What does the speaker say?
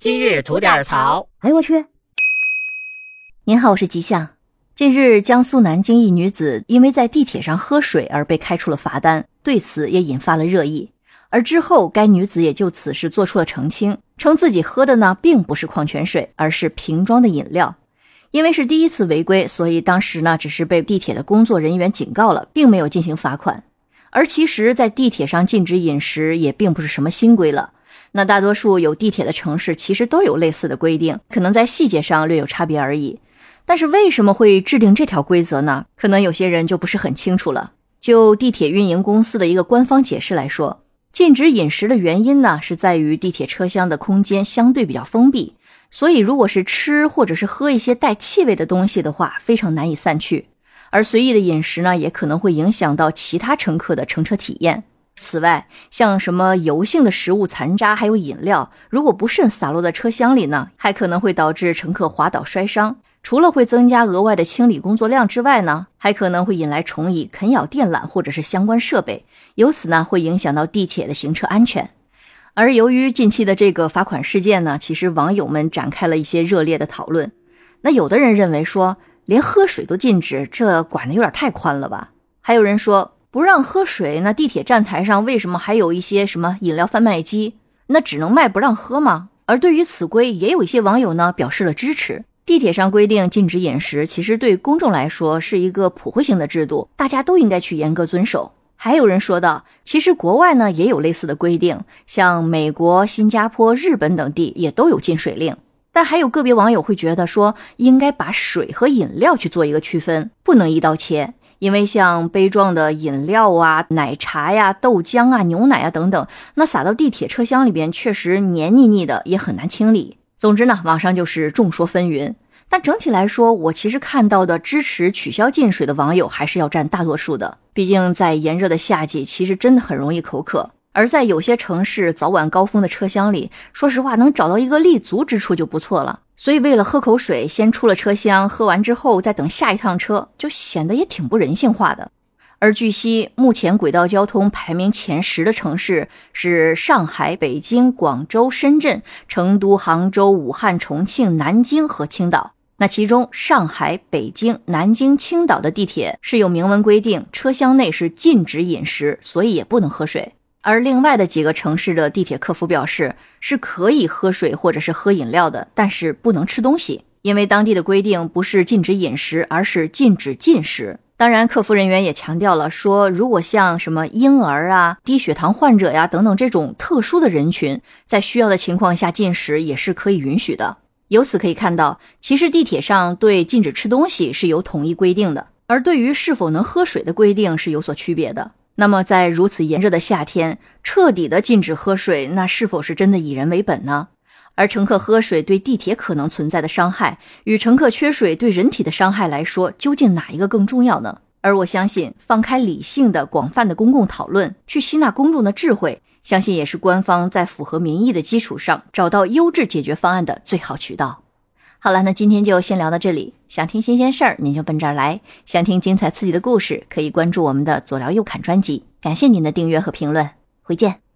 今日吐点槽。哎呦我去！您好，我是吉祥。近日，江苏南京一女子因为在地铁上喝水而被开出了罚单，对此也引发了热议。而之后，该女子也就此事做出了澄清，称自己喝的呢并不是矿泉水，而是瓶装的饮料。因为是第一次违规，所以当时呢只是被地铁的工作人员警告了，并没有进行罚款。而其实，在地铁上禁止饮食也并不是什么新规了。那大多数有地铁的城市其实都有类似的规定，可能在细节上略有差别而已。但是为什么会制定这条规则呢？可能有些人就不是很清楚了。就地铁运营公司的一个官方解释来说，禁止饮食的原因呢，是在于地铁车厢的空间相对比较封闭，所以如果是吃或者是喝一些带气味的东西的话，非常难以散去。而随意的饮食呢，也可能会影响到其他乘客的乘车体验。此外，像什么油性的食物残渣，还有饮料，如果不慎洒落在车厢里呢，还可能会导致乘客滑倒摔伤。除了会增加额外的清理工作量之外呢，还可能会引来虫蚁啃咬电缆或者是相关设备，由此呢会影响到地铁的行车安全。而由于近期的这个罚款事件呢，其实网友们展开了一些热烈的讨论。那有的人认为说，连喝水都禁止，这管的有点太宽了吧？还有人说不让喝水，那地铁站台上为什么还有一些什么饮料贩卖机？那只能卖不让喝吗？而对于此规，也有一些网友呢表示了支持。地铁上规定禁止饮食，其实对公众来说是一个普惠性的制度，大家都应该去严格遵守。还有人说道，其实国外呢也有类似的规定，像美国、新加坡、日本等地也都有禁水令。但还有个别网友会觉得说，应该把水和饮料去做一个区分，不能一刀切。因为像杯状的饮料啊、奶茶呀、豆浆啊、牛奶啊等等，那撒到地铁车厢里边确实黏腻腻的，也很难清理。总之呢，网上就是众说纷纭。但整体来说，我其实看到的支持取消进水的网友还是要占大多数的。毕竟在炎热的夏季，其实真的很容易口渴。而在有些城市早晚高峰的车厢里，说实话，能找到一个立足之处就不错了。所以为了喝口水，先出了车厢，喝完之后再等下一趟车，就显得也挺不人性化的。而据悉，目前轨道交通排名前十的城市是上海、北京、广州、深圳、成都、杭州、武汉、重庆、南京和青岛。那其中，上海、北京、南京、青岛的地铁是有明文规定，车厢内是禁止饮食，所以也不能喝水。而另外的几个城市的地铁客服表示，是可以喝水或者是喝饮料的，但是不能吃东西，因为当地的规定不是禁止饮食，而是禁止进食。当然，客服人员也强调了，说如果像什么婴儿啊、低血糖患者呀等等这种特殊的人群，在需要的情况下进食也是可以允许的。由此可以看到，其实地铁上对禁止吃东西是有统一规定的，而对于是否能喝水的规定是有所区别的。那么，在如此炎热的夏天，彻底的禁止喝水，那是否是真的以人为本呢？而乘客喝水对地铁可能存在的伤害，与乘客缺水对人体的伤害来说，究竟哪一个更重要呢？而我相信，放开理性的、广泛的公共讨论，去吸纳公众的智慧，相信也是官方在符合民意的基础上，找到优质解决方案的最好渠道。好了，那今天就先聊到这里。想听新鲜事儿，您就奔这儿来；想听精彩刺激的故事，可以关注我们的左聊右侃专辑。感谢您的订阅和评论，回见。